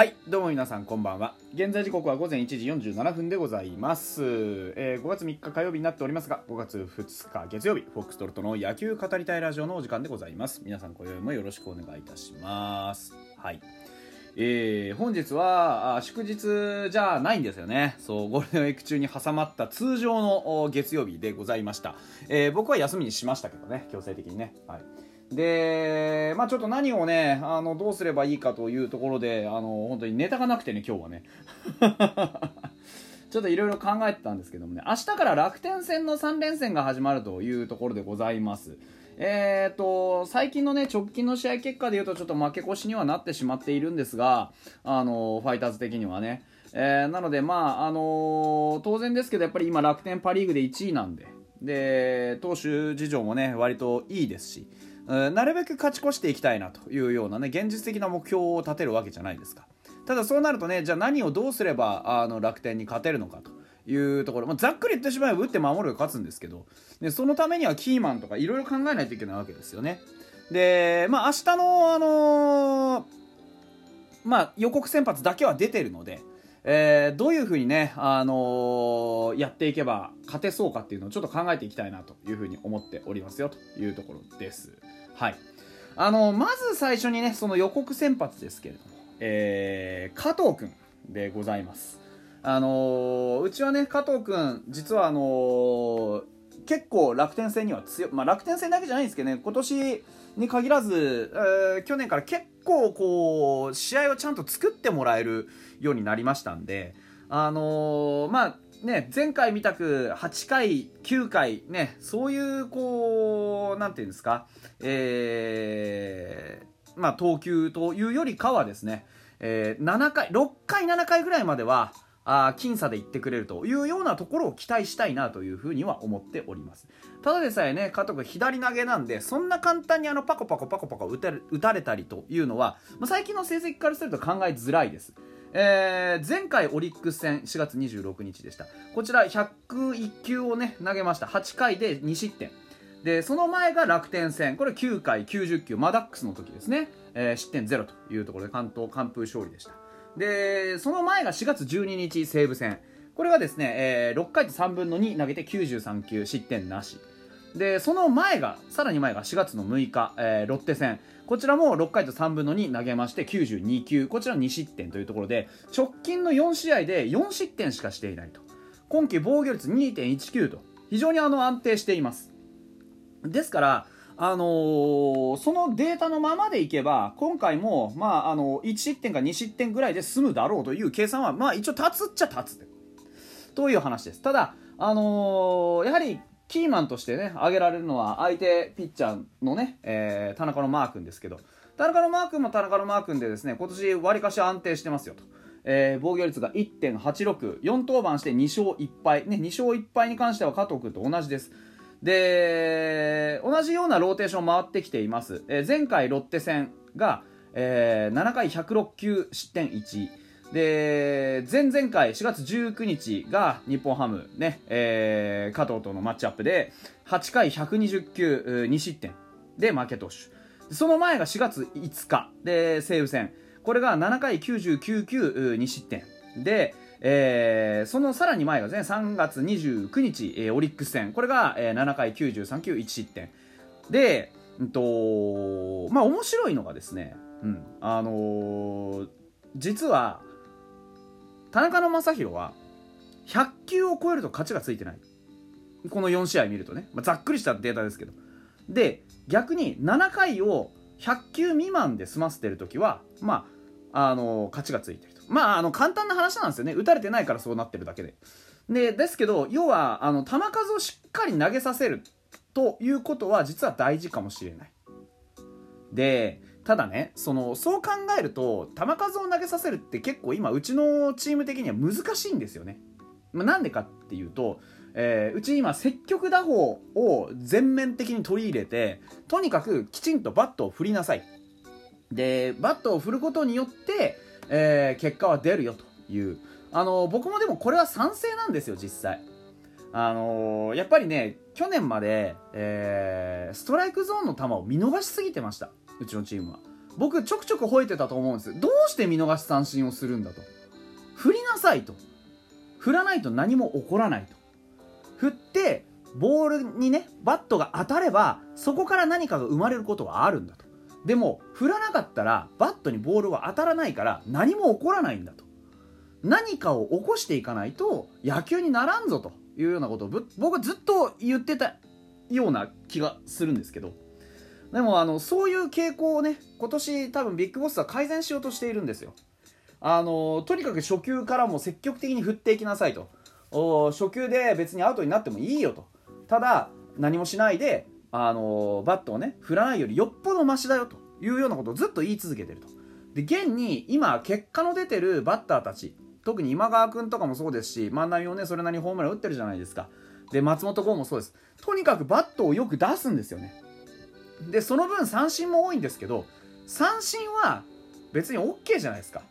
はい、どうも皆さんこんばんは。現在時刻は午前1時47分でございます。えー5月3日火曜日になっておりますが、5月2日月曜日、フォックストロットの野球語りたいラジオのお時間でございます。皆さん今宵もよろしくお願いいたします。はい。えー本日は祝日じゃないんですよね。そう、ゴールデンウィーク中に挟まった通常の月曜日でございました。えー僕は休みにしましたけどね、強制的にね。はい。で、まあちょっと何をね、あの、どうすればいいかというところで、あの、本当にネタがなくてね、今日はね。ちょっといろいろ考えてたんですけどもね、明日から楽天戦の3連戦が始まるというところでございます。えーと、最近のね、直近の試合結果で言うとちょっと負け越しにはなってしまっているんですが、あの、ファイターズ的にはね。えーなので、まあ、あの当然ですけど、やっぱり今楽天パリーグで1位なんで、で、投手事情もね、割といいですし、なるべく勝ち越していきたいなというようなね、現実的な目標を立てるわけじゃないですか。ただそうなるとね、じゃあ何をどうすればあの楽天に勝てるのかというところ、まあ、ざっくり言ってしまえば打って守るが勝つんですけど、でそのためにはキーマンとかいろいろ考えないといけないわけですよね。で、まあ明日の、あのーまあ、予告先発だけは出てるので、えーどういうふうにね、あのーやっていけば勝てそうかっていうのをちょっと考えていきたいなというふうに思っておりますよというところです。はい。あのまず最初にね、その予告先発ですけれども、えー加藤くんでございます。あのうちはね、加藤くん、実はあの結構楽天戦には強い、まあ、楽天戦だけじゃないんですけどね、今年に限らず、えー去年から結構こう、試合をちゃんと作ってもらえるようになりましたんで、あのーまあ、ね、前回みたく8回、9回、ね、そういう、こう、なんていうんですか、えーまあ、投球というよりかはですね、えー7回、6回、7回ぐらいまでは、あ僅差でいってくれるというようなところを期待したいなというふうには思っております。ただでさえね加藤君左投げなんでそんな簡単にあのパコパコパコパコ打たれ打たれたりというのは、まあ、最近の成績からすると考えづらいです。えー前回オリックス戦4月26日でした。こちら101球をね投げました。8回で2失点。でその前が楽天戦。これ9回90球マダックスの時ですね、えー失点ゼロというところで関東完封勝利でした。でその前が4月12日西武戦。これがですね、えー6回と3分の2投げて93球失点なし。でその前がさらに前が4月の6日、えーロッテ戦。こちらも6回と3分の2投げまして92球。こちら2失点というところで直近の4試合で4失点しかしていないと。今季防御率2.19と非常にあの安定しています。ですから、あのーそのデータのままでいけば今回も、まあ、あの1失点か2失点ぐらいで済むだろうという計算は、まあ、一応立つっちゃ立つという話ですただ、あのーやはりキーマンとしてね挙げられるのは相手ピッチャーのね、え田中のマー君ですけど田中のマー君も田中のマー君でですね今年わりかし安定してますよと。えー防御率が1.86、4登板して2勝1敗、ね、2勝1敗に関しては加藤君と同じです。で、同じようなローテーション回ってきています。えー前回ロッテ戦が、えー7回106球失点1。で、前々回4月19日が日本ハムね、えー加藤とのマッチアップで8回120球2失点で負け投手。その前が4月5日で西武戦。これが7回99球2失点で、えーそのさらに前がですね3月29日、えーオリックス戦。これが、えー7回93球1失点で、うんとまあ面白いのがですね、うんあのー実は田中の将大は100球を超えると勝ちがついてない。この4試合見るとね、まあ、ざっくりしたデータですけど。で逆に7回を100球未満で済ませてる時はまああの勝ちがついてると。まああの簡単な話なんですよね。打たれてないからそうなってるだけで。でですけど要はあの球数をしっかり投げさせるということは実は大事かもしれない。でただねそのそう考えると球数を投げさせるって結構今うちのチーム的には難しいんですよね、まあ、なんでかっていうと、えーうち今積極打法を全面的に取り入れてとにかくきちんとバットを振りなさい。でバットを振ることによって、えー結果は出るよという。あの僕もでもこれは賛成なんですよ実際。あのーやっぱりね去年まで、えーストライクゾーンの球を見逃しすぎてましたうちのチームは。僕ちょくちょく吠えてたと思うんです。どうして見逃し三振をするんだと。振りなさいと。振らないと何も起こらないと。振ってボールにねバットが当たればそこから何かが生まれることはあるんだと。でも振らなかったらバットにボールは当たらないから何も起こらないんだと。何かを起こしていかないと野球にならんぞというようなこと。を僕はずっと言ってたような気がするんですけど。でもあのそういう傾向をね今年多分ビッグボスは改善しようとしているんですよ。あのとにかく初球からも積極的に振っていきなさいと。初球で別にアウトになってもいいよと。ただ何もしないであのバットをね振らないよりよっぽどマシだよというようなことをずっと言い続けてると。で現に今結果の出てるバッターたち特に今川君とかもそうですし万波もねそれなりにホームラン打ってるじゃないですか。で松本剛もそうです。とにかくバットをよく出すんですよね。でその分三振も多いんですけど三振は別に OK じゃないですか。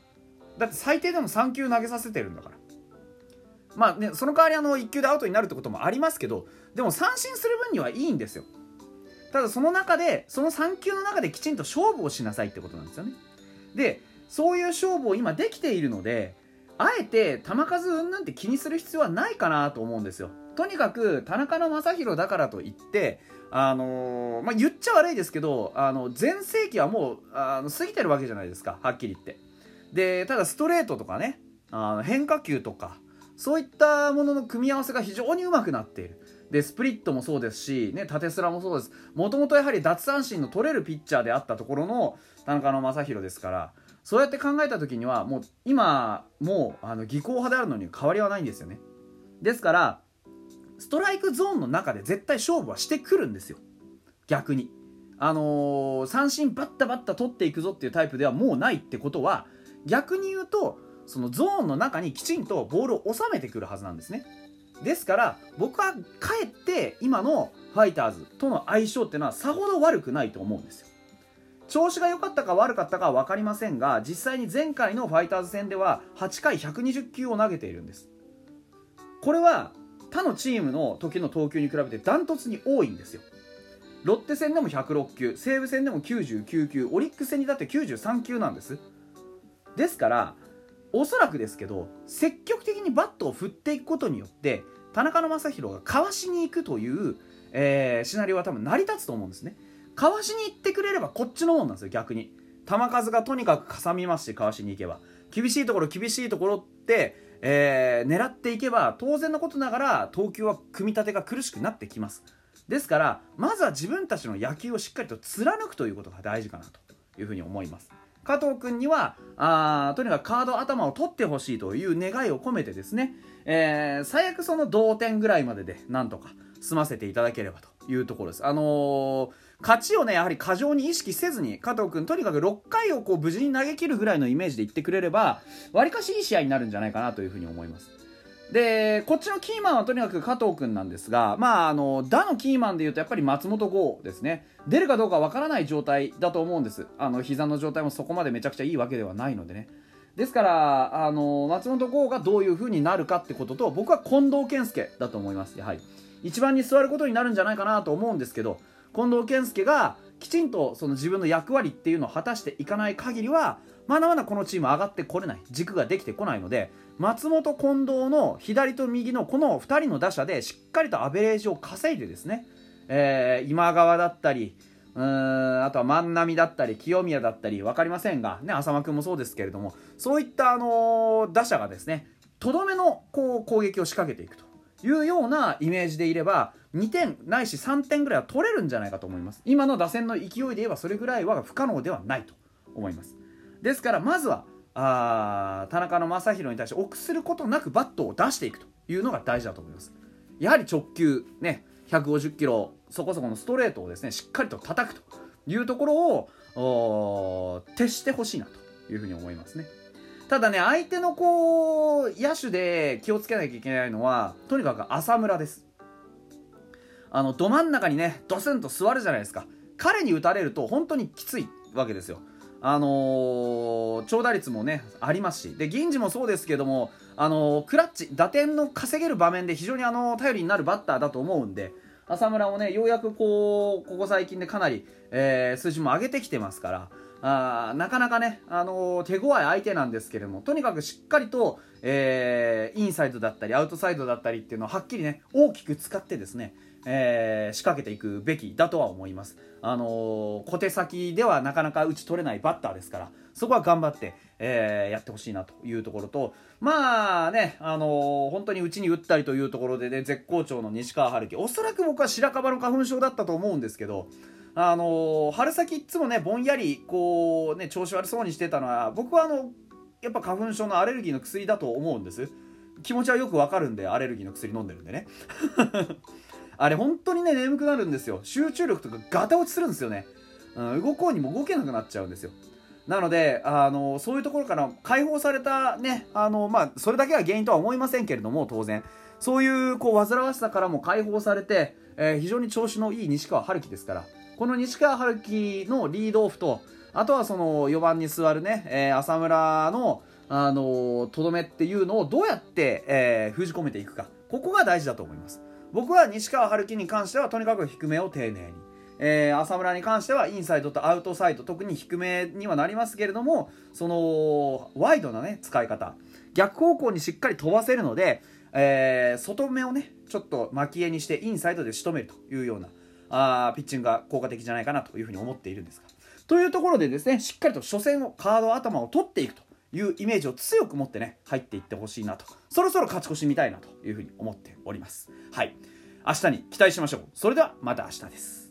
だって最低でも3球投げさせてるんだから。まあねその代わりあの1球でアウトになるってこともありますけどでも三振する分にはいいんですよ。ただその中でその3球の中できちんと勝負をしなさいってことなんですよね。でそういう勝負を今できているのであえて球数うんぬんって気にする必要はないかなと思うんですよ。とにかく田中の将大だからといってあのー、まあ、言っちゃ悪いですけどあの全盛期はもうあの過ぎてるわけじゃないですかはっきり言って。でただストレートとかねあの変化球とかそういったものの組み合わせが非常にうまくなっている。でスプリットもそうですし、ね、縦スラもそうです。もともとやはり奪三振の取れるピッチャーであったところの田中将大ですからそうやって考えた時にはもう今もうあの技巧派であるのに変わりはないんですよね。ですからストライクゾーンの中で絶対勝負はしてくるんですよ。逆に。あのー、三振バッタバッタ取っていくぞっていうタイプではもうないってことは逆に言うとそのゾーンの中にきちんとボールを収めてくるはずなんですね。ですから僕はかえって今のファイターズとの相性っていうのはさほど悪くないと思うんですよ。調子が良かったか悪かったかは分かりませんが実際に前回のファイターズ戦では8回120球を投げているんです。これは他のチームの時の投球に比べてダントツに多いんですよ。ロッテ戦でも106球西武戦でも99球オリックス戦にだって93球なんです。ですからおそらくですけど積極的にバットを振っていくことによって田中将大がかわしに行くという、えー、シナリオは多分成り立つと思うんですね。かわしに行ってくれればこっちのもんなんですよ逆に。球数がとにかくかさみますしかわしに行けば。厳しいところ厳しいところって、えー、狙っていけば当然のことながら投球は組み立てが苦しくなってきます。ですからまずは自分たちの野球をしっかりと貫くということが大事かなというふうに思います。加藤君にはあとにかくカード頭を取ってほしいという願いを込めてですね、えー、最悪その同点ぐらいまででなんとか済ませていただければというところです。あのー、勝ちをね、やはり過剰に意識せずに、加藤君、とにかく6回をこう無事に投げ切るぐらいのイメージで言ってくれれば、わりかしいい試合になるんじゃないかなというふうに思います。でこっちのキーマンはとにかく加藤君なんですがまああの打のキーマンでいうとやっぱり松本剛ですね。出るかどうかわからない状態だと思うんです。あの膝の状態もそこまでめちゃくちゃいいわけではないのでね。ですからあの松本剛がどういう風になるかってことと僕は近藤健介だと思います。やはり一番に座ることになるんじゃないかなと思うんですけど近藤健介がきちんとその自分の役割っていうのを果たしていかない限りはまだまだこのチーム上がってこれない。軸ができてこないので松本近藤の左と右のこの2人の打者でしっかりとアベレージを稼いでですね、えー、今川だったりうーんあとは万波だったり清宮だったり分かりませんが、ね、浅間君もそうですけれどもそういった、あのー、打者がですねとどめのこう攻撃を仕掛けていくと。いうようなイメージでいれば2点ないし3点ぐらいは取れるんじゃないかと思います。今の打線の勢いで言えばそれぐらいは不可能ではないと思います。ですからまずはあ田中将大に対して臆することなくバットを出していくというのが大事だと思います。やはり直球ね150キロそこそこのストレートをですねしっかりと叩くというところを徹してほしいなというふうに思いますね。ただね相手のこう野手で気をつけなきゃいけないのはとにかく浅村です。あのど真ん中にねドスンと座るじゃないですか。彼に打たれると本当にきついわけですよ。あのー、長打率もねありますし。で銀次もそうですけども、あのー、クラッチ打点の稼げる場面で非常にあの頼りになるバッターだと思うんで、浅村もねようやくこうここ最近でかなり、えー、数字も上げてきてますからあなかなかね、あのー、手強い相手なんですけれどもとにかくしっかりと、えー、インサイドだったりアウトサイドだったりっていうのをはっきりね大きく使ってですねえー、仕掛けていくべきだとは思います。あの、小手先ではなかなか打ち取れないバッターですから、そこは頑張って、えー、やってほしいなというところと、まあね、あの、本当にうちに打ったりというところでね、絶好調の西川春樹、おそらく僕は白樺の花粉症だったと思うんですけど、あの春先いつもね、ぼんやり、こう、ね、調子悪そうにしてたのは、僕はあの、やっぱ花粉症のアレルギーの薬だと思うんです。気持ちはよくわかるんで、アレルギーの薬飲んでるんでね。あれ本当にね眠くなるんですよ。集中力とかガタ落ちするんですよね、うん、動こうにも動けなくなっちゃうんですよ。なのであのそういうところから解放されたねあのまあそれだけが原因とは思いませんけれども当然。そういうこう煩わしさからも解放されて、えー、非常に調子のいい西川春樹ですから。この西川春樹のリードオフとあとはその4番に座るね、えー、浅村のあのとどめっていうのをどうやって、えー、封じ込めていくか。ここが大事だと思います。僕は西川春樹に関してはとにかく低めを丁寧に、えー、浅村に関してはインサイドとアウトサイド特に低めにはなりますけれどもそのワイドなね使い方。逆方向にしっかり飛ばせるので、えー、外目をねちょっと巻き絵にしてインサイドで仕留めるというようなあピッチングが効果的じゃないかなというふうに思っているんですがというところでですねしっかりと初戦をカード頭を取っていくというイメージを強く持ってね入っていってほしいなと。そろそろ勝ち越し見たいなというふうに思っております。はい。明日に期待しましょう。それではまた明日です。